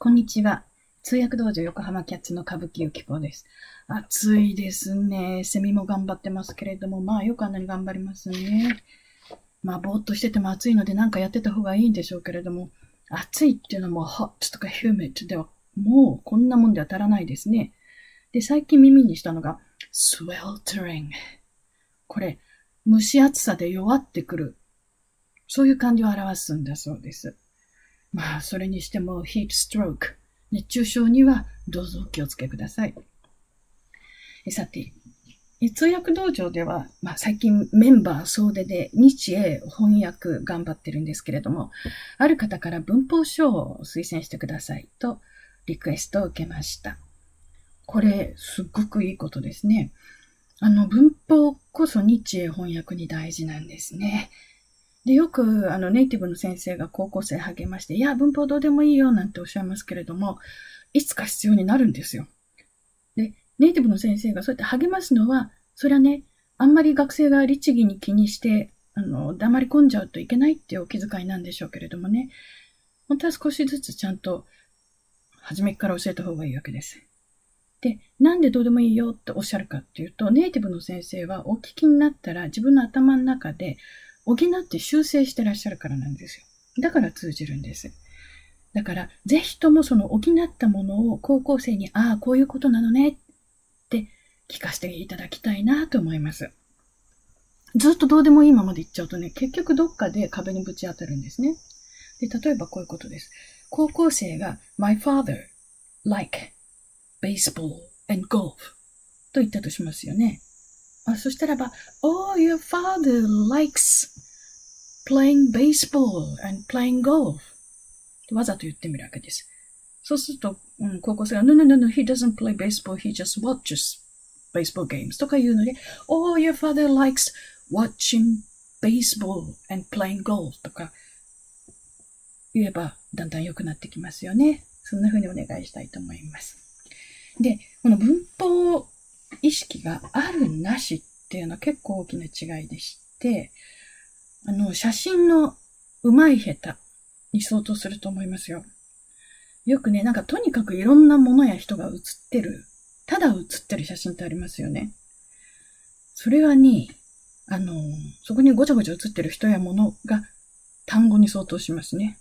こんにちは。通訳道場横浜キャッツの歌舞伎ゆきこです。暑いですね。セミも頑張ってますけれども、まあよくあんなに頑張りますね。まあぼーっとしてても暑いのでなんかやってた方がいいんでしょうけれども、暑いっていうのも hot とか humid ではもうこんなもんで当たらないですね。で、最近耳にしたのが sweltering。これ、蒸し暑さで弱ってくる。そういう感じを表すんだそうです。まあ、それにしても、ヒートストローク、熱中症にはどうぞお気をつけください。さて、通訳道場では、まあ、最近メンバー総出で日英翻訳頑張ってるんですけれども、ある方から文法書を推薦してくださいとリクエストを受けました。これ、すっごくいいことですね。あの、文法こそ日英翻訳に大事なんですね。で、よく、あの、ネイティブの先生が高校生励まして、いや、文法どうでもいいよ、なんておっしゃいますけれども、いつか必要になるんですよ。で、ネイティブの先生がそうやって励ますのは、それはね、あんまり学生が律儀に気にして、あの、黙り込んじゃうといけないっていうお気遣いなんでしょうけれどもね、本当は少しずつちゃんと、初めから教えた方がいいわけです。で、なんでどうでもいいよっておっしゃるかっていうと、ネイティブの先生はお聞きになったら自分の頭の中で、補って修正してらっしゃるからなんですよ。だから通じるんです。だから、ぜひともその補ったものを高校生に、ああ、こういうことなのねって聞かせていただきたいなと思います。ずっとどうでもいいままで言っちゃうとね、結局どっかで壁にぶち当たるんですね。で、例えばこういうことです。高校生が、my father, like, baseball and golf と言ったとしますよね。あそしたらば、Oh, your father likes playing baseball and playing golf. わざと言ってみるわけです。そうすると、うん、高校生が、No, no, no, no, he doesn't play baseball, he just watches baseball games とか言うので、Oh, your father likes watching baseball and playing golf とか言えばだんだん良くなってきますよね。そんな風にお願いしたいと思います。で、この文法意識があるなしっていうのは結構大きな違いでして、あの、写真の上手い下手に相当すると思いますよ。よくね、なんかとにかくいろんなものや人が写ってる、ただ写ってる写真ってありますよね。それはね、あの、そこにごちゃごちゃ写ってる人やものが単語に相当しますね。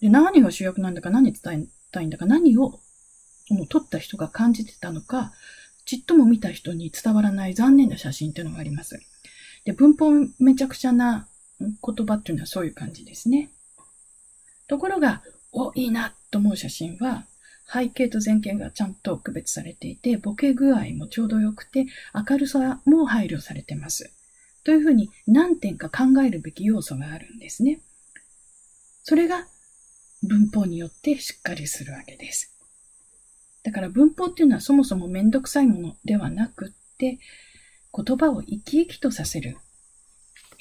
で、何が主役なんだか何伝えたいんだか何を、その撮った人が感じてたのか、ちっとも見た人に伝わらない残念な写真っていうのがあります。で、文法めちゃくちゃな言葉っていうのはそういう感じですね。ところが、お、いいなと思う写真は、背景と前景がちゃんと区別されていて、ボケ具合もちょうど良くて、明るさも配慮されてます。というふうに何点か考えるべき要素があるんですね。それが文法によってしっかりするわけです。だから文法っていうのはそもそもめんどくさいものではなくって、言葉を生き生きとさせる。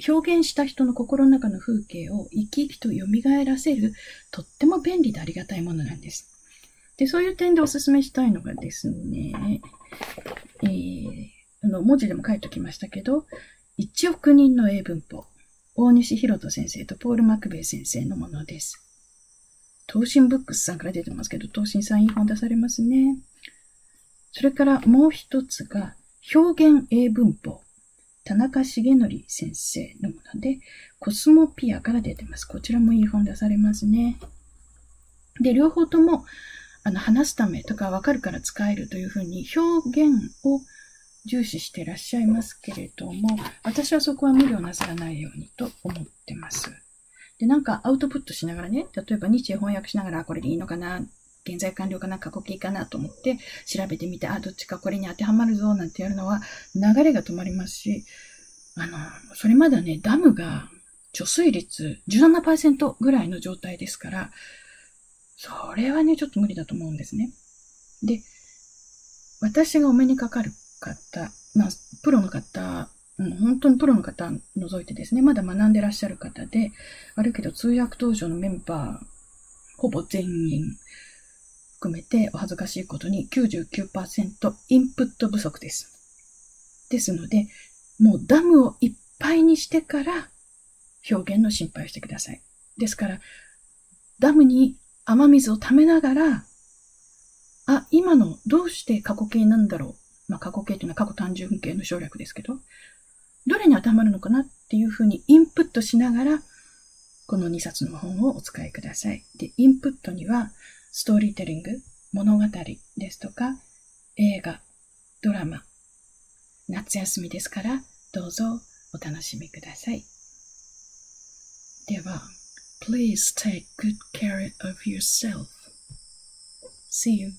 表現した人の心の中の風景を生き生きと蘇らせる、とっても便利でありがたいものなんです。で、そういう点でお勧めしたいのがですね、えー、あの、文字でも書いておきましたけど、1億人の英文法。大西博人先生とポール・マクベイ先生のものです。東進ブックスさんから出てますけど、東進さんいい本出されますね。それからもう一つが、表現英文法。田中重則先生のもので、コスモピアから出てます。こちらもいい本出されますね。で、両方とも、あの、話すためとかわかるから使えるというふうに表現を重視していらっしゃいますけれども、私はそこは無理をなさらないようにと思ってます。で、なんかアウトプットしながらね、例えば日英翻訳しながら、これでいいのかな、現在完了かな、過去形かなと思って調べてみて、あ、どっちかこれに当てはまるぞ、なんてやるのは流れが止まりますし、あの、それまではね、ダムが貯水率17%ぐらいの状態ですから、それはね、ちょっと無理だと思うんですね。で、私がお目にかかる方、まあ、プロの方うん、本当にプロの方除いてですね、まだ学んでらっしゃる方で、あるけど通訳道場のメンバー、ほぼ全員含めてお恥ずかしいことに99%インプット不足です。ですので、もうダムをいっぱいにしてから表現の心配をしてください。ですから、ダムに雨水を溜めながら、あ、今のどうして過去形なんだろう。まあ、過去形っていうのは過去単純形の省略ですけど、どれに当てはまるのかなっていうふうにインプットしながら、この2冊の本をお使いください。で、インプットには、ストーリーテリング、物語ですとか、映画、ドラマ、夏休みですから、どうぞお楽しみください。では、Please take good care of yourself. See you.